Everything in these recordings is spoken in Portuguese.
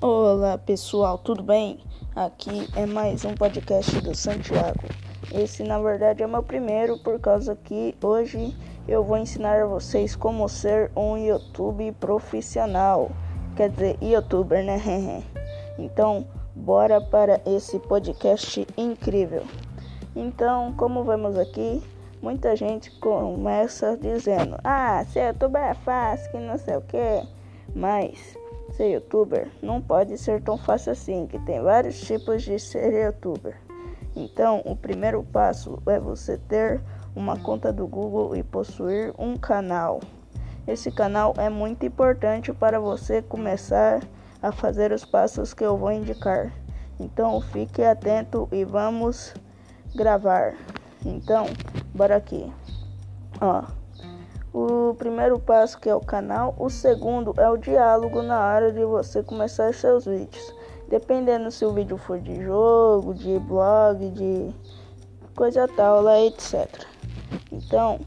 Olá pessoal, tudo bem? Aqui é mais um podcast do Santiago. Esse na verdade é meu primeiro, por causa que hoje eu vou ensinar a vocês como ser um YouTube profissional. Quer dizer, youtuber, né? então, bora para esse podcast incrível. Então, como vemos aqui, muita gente começa dizendo: Ah, ser youtuber é fácil, que não sei o que. Mas Ser youtuber não pode ser tão fácil assim, que tem vários tipos de ser youtuber. Então, o primeiro passo é você ter uma conta do Google e possuir um canal. Esse canal é muito importante para você começar a fazer os passos que eu vou indicar. Então, fique atento e vamos gravar. Então, bora aqui. Ó, o primeiro passo que é o canal, o segundo é o diálogo na hora de você começar seus vídeos. Dependendo se o vídeo for de jogo, de blog, de coisa tal, lá, etc. Então,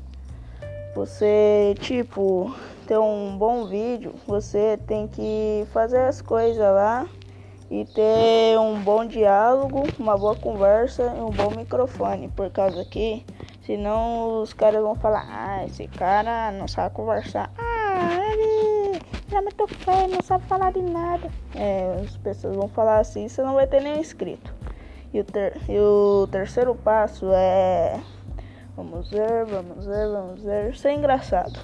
você, tipo, ter um bom vídeo, você tem que fazer as coisas lá e ter um bom diálogo, uma boa conversa e um bom microfone, por causa que Senão os caras vão falar, ah, esse cara não sabe conversar. Ah, ele, é muito feio, não sabe falar de nada. É, as pessoas vão falar assim, você não vai ter nenhum inscrito. E o, ter, e o terceiro passo é. Vamos ver, vamos ver, vamos ver. Ser engraçado.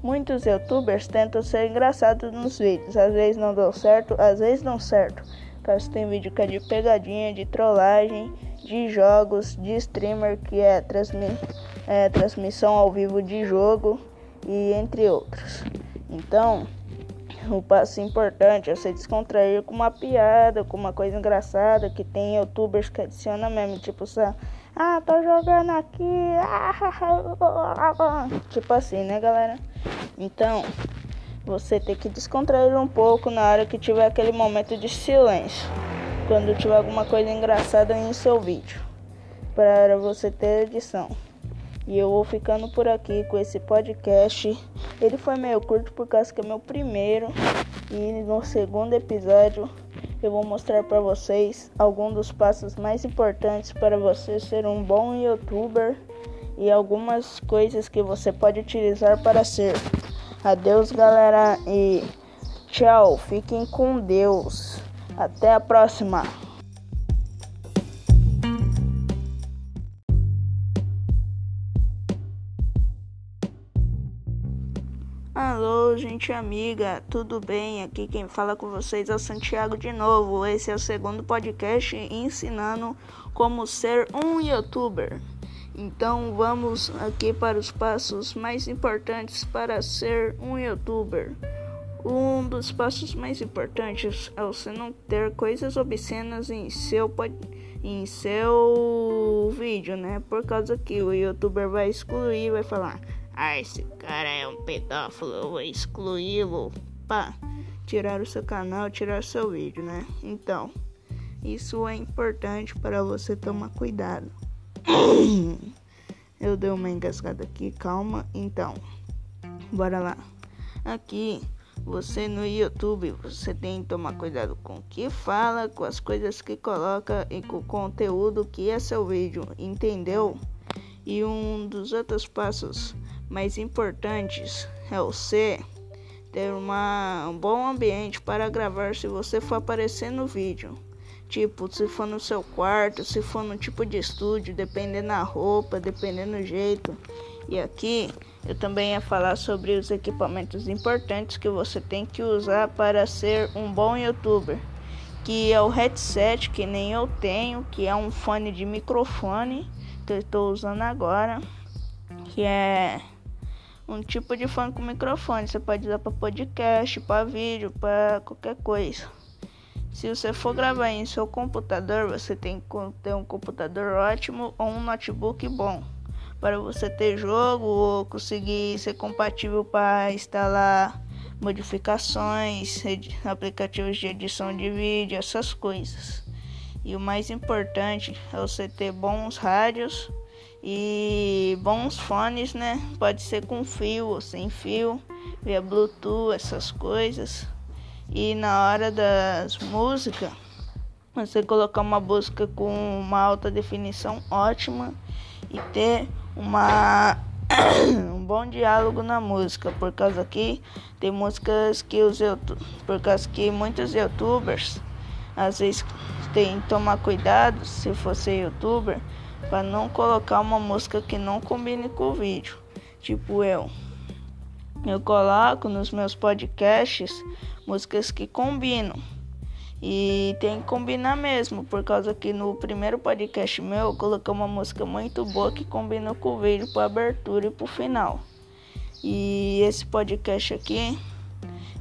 Muitos youtubers tentam ser engraçados nos vídeos. Às vezes não dão certo, às vezes dão certo. Caso tem vídeo que é de pegadinha, de trollagem de jogos de streamer, que é, transmi é transmissão ao vivo de jogo e entre outros. Então, o passo importante é você descontrair com uma piada, com uma coisa engraçada que tem youtubers que adicionam mesmo, tipo, ah, tô jogando aqui, tipo assim, né, galera? Então, você tem que descontrair um pouco na hora que tiver aquele momento de silêncio quando tiver alguma coisa engraçada em seu vídeo para você ter edição. E eu vou ficando por aqui com esse podcast. Ele foi meio curto por causa que é meu primeiro e no segundo episódio eu vou mostrar para vocês alguns dos passos mais importantes para você ser um bom youtuber e algumas coisas que você pode utilizar para ser. Adeus, galera, e tchau. Fiquem com Deus. Até a próxima! Alô, gente amiga, tudo bem? Aqui quem fala com vocês é o Santiago de novo. Esse é o segundo podcast ensinando como ser um youtuber. Então vamos aqui para os passos mais importantes para ser um youtuber. Um dos passos mais importantes é você não ter coisas obscenas em seu em seu vídeo, né? Por causa que o youtuber vai excluir, vai falar: "Ah, esse cara é um pedófilo, eu vou excluí-lo". Pá, tirar o seu canal, tirar o seu vídeo, né? Então, isso é importante para você tomar cuidado. Eu dei uma engasgada aqui, calma. Então, bora lá. Aqui você no YouTube, você tem que tomar cuidado com o que fala, com as coisas que coloca e com o conteúdo que é seu vídeo, entendeu? E um dos outros passos mais importantes é você ter uma, um bom ambiente para gravar se você for aparecer no vídeo. Tipo, se for no seu quarto, se for no tipo de estúdio, dependendo da roupa, dependendo do jeito. E aqui eu também ia falar sobre os equipamentos importantes que você tem que usar para ser um bom youtuber. Que é o headset, que nem eu tenho, que é um fone de microfone que eu estou usando agora. Que é um tipo de fone com microfone. Você pode usar para podcast, para vídeo, para qualquer coisa. Se você for gravar em seu computador, você tem que ter um computador ótimo ou um notebook bom para você ter jogo ou conseguir ser compatível para instalar modificações, aplicativos de edição de vídeo, essas coisas. E o mais importante é você ter bons rádios e bons fones, né? Pode ser com fio ou sem fio, via Bluetooth, essas coisas. E na hora das músicas, você colocar uma música com uma alta definição ótima e ter uma um bom diálogo na música, por causa que tem músicas que os por causa que muitos youtubers às vezes tem que tomar cuidado se você youtuber para não colocar uma música que não combine com o vídeo. Tipo eu. Eu coloco nos meus podcasts músicas que combinam. E tem que combinar mesmo, por causa que no primeiro podcast meu eu coloquei uma música muito boa que combina com o vídeo para abertura e para o final. E esse podcast aqui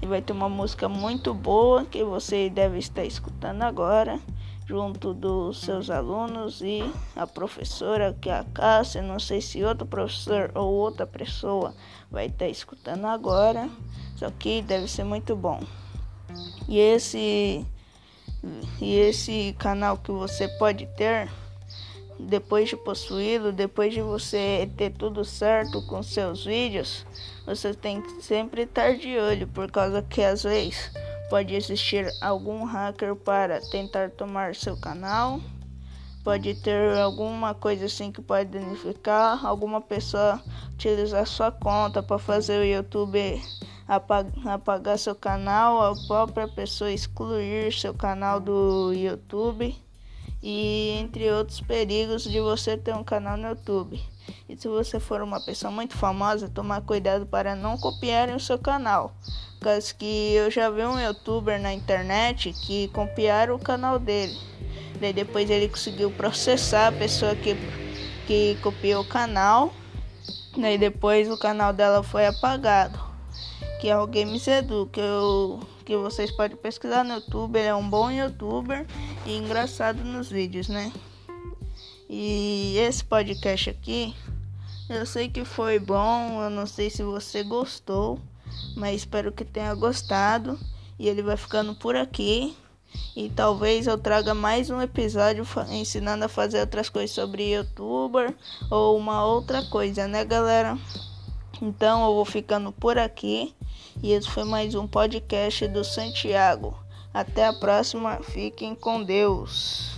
vai ter uma música muito boa que você deve estar escutando agora junto dos seus alunos e a professora que é a Cássia, não sei se outro professor ou outra pessoa vai estar escutando agora, só que deve ser muito bom. E esse e esse canal que você pode ter depois de possuí-lo, depois de você ter tudo certo com seus vídeos, você tem que sempre estar de olho, por causa que às vezes Pode existir algum hacker para tentar tomar seu canal. Pode ter alguma coisa assim que pode danificar. Alguma pessoa utilizar sua conta para fazer o YouTube apagar seu canal. A própria pessoa excluir seu canal do YouTube. E entre outros perigos de você ter um canal no YouTube. E se você for uma pessoa muito famosa, tomar cuidado para não copiarem o seu canal. Caso que eu já vi um youtuber na internet que copiaram o canal dele. Daí depois ele conseguiu processar a pessoa que, que copiou o canal. Daí depois o canal dela foi apagado. Que é o Games Edu, que, eu, que vocês podem pesquisar no YouTube. Ele é um bom youtuber e engraçado nos vídeos, né? E esse podcast aqui, eu sei que foi bom, eu não sei se você gostou, mas espero que tenha gostado. E ele vai ficando por aqui. E talvez eu traga mais um episódio ensinando a fazer outras coisas sobre youtuber ou uma outra coisa, né, galera? Então eu vou ficando por aqui. E esse foi mais um podcast do Santiago. Até a próxima. Fiquem com Deus.